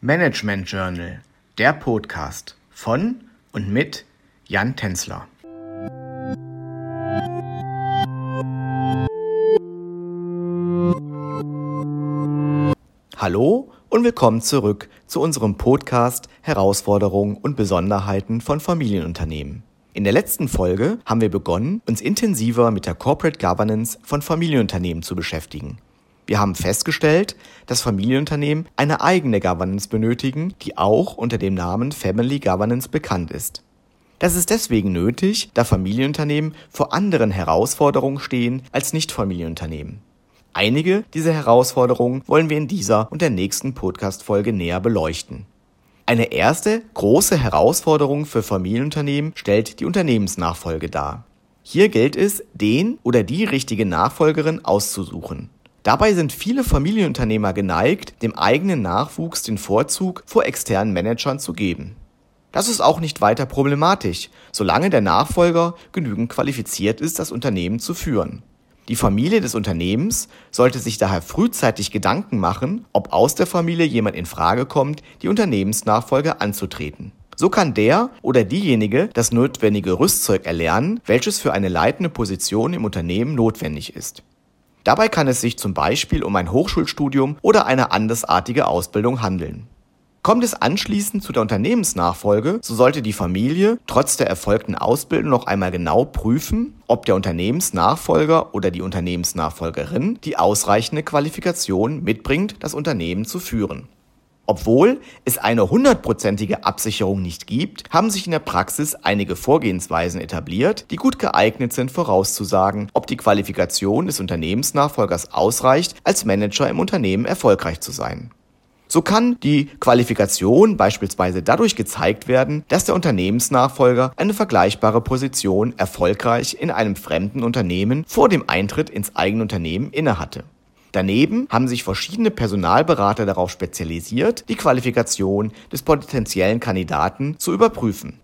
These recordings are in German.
Management Journal, der Podcast von und mit Jan Tenzler. Hallo und willkommen zurück zu unserem Podcast Herausforderungen und Besonderheiten von Familienunternehmen. In der letzten Folge haben wir begonnen, uns intensiver mit der Corporate Governance von Familienunternehmen zu beschäftigen. Wir haben festgestellt, dass Familienunternehmen eine eigene Governance benötigen, die auch unter dem Namen Family Governance bekannt ist. Das ist deswegen nötig, da Familienunternehmen vor anderen Herausforderungen stehen als Nicht-Familienunternehmen. Einige dieser Herausforderungen wollen wir in dieser und der nächsten Podcast-Folge näher beleuchten. Eine erste große Herausforderung für Familienunternehmen stellt die Unternehmensnachfolge dar. Hier gilt es, den oder die richtige Nachfolgerin auszusuchen. Dabei sind viele Familienunternehmer geneigt, dem eigenen Nachwuchs den Vorzug vor externen Managern zu geben. Das ist auch nicht weiter problematisch, solange der Nachfolger genügend qualifiziert ist, das Unternehmen zu führen. Die Familie des Unternehmens sollte sich daher frühzeitig Gedanken machen, ob aus der Familie jemand in Frage kommt, die Unternehmensnachfolge anzutreten. So kann der oder diejenige das notwendige Rüstzeug erlernen, welches für eine leitende Position im Unternehmen notwendig ist. Dabei kann es sich zum Beispiel um ein Hochschulstudium oder eine andersartige Ausbildung handeln. Kommt es anschließend zu der Unternehmensnachfolge, so sollte die Familie trotz der erfolgten Ausbildung noch einmal genau prüfen, ob der Unternehmensnachfolger oder die Unternehmensnachfolgerin die ausreichende Qualifikation mitbringt, das Unternehmen zu führen. Obwohl es eine hundertprozentige Absicherung nicht gibt, haben sich in der Praxis einige Vorgehensweisen etabliert, die gut geeignet sind vorauszusagen, ob die Qualifikation des Unternehmensnachfolgers ausreicht, als Manager im Unternehmen erfolgreich zu sein. So kann die Qualifikation beispielsweise dadurch gezeigt werden, dass der Unternehmensnachfolger eine vergleichbare Position erfolgreich in einem fremden Unternehmen vor dem Eintritt ins eigene Unternehmen innehatte. Daneben haben sich verschiedene Personalberater darauf spezialisiert, die Qualifikation des potenziellen Kandidaten zu überprüfen.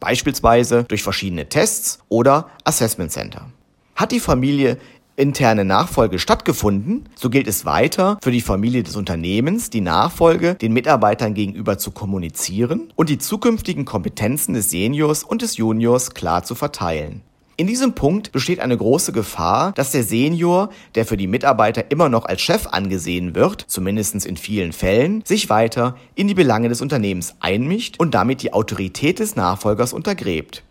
Beispielsweise durch verschiedene Tests oder Assessment Center. Hat die Familie interne Nachfolge stattgefunden, so gilt es weiter für die Familie des Unternehmens, die Nachfolge den Mitarbeitern gegenüber zu kommunizieren und die zukünftigen Kompetenzen des Seniors und des Juniors klar zu verteilen. In diesem Punkt besteht eine große Gefahr, dass der Senior, der für die Mitarbeiter immer noch als Chef angesehen wird, zumindest in vielen Fällen, sich weiter in die Belange des Unternehmens einmischt und damit die Autorität des Nachfolgers untergräbt.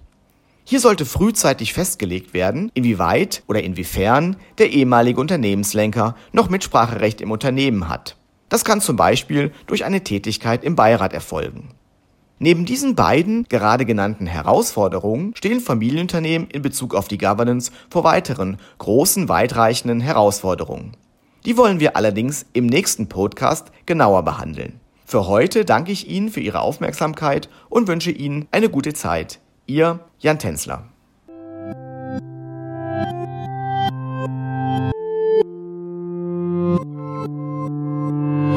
Hier sollte frühzeitig festgelegt werden, inwieweit oder inwiefern der ehemalige Unternehmenslenker noch Mitspracherecht im Unternehmen hat. Das kann zum Beispiel durch eine Tätigkeit im Beirat erfolgen. Neben diesen beiden gerade genannten Herausforderungen stehen Familienunternehmen in Bezug auf die Governance vor weiteren großen, weitreichenden Herausforderungen. Die wollen wir allerdings im nächsten Podcast genauer behandeln. Für heute danke ich Ihnen für Ihre Aufmerksamkeit und wünsche Ihnen eine gute Zeit. Ihr Jan Tänzler.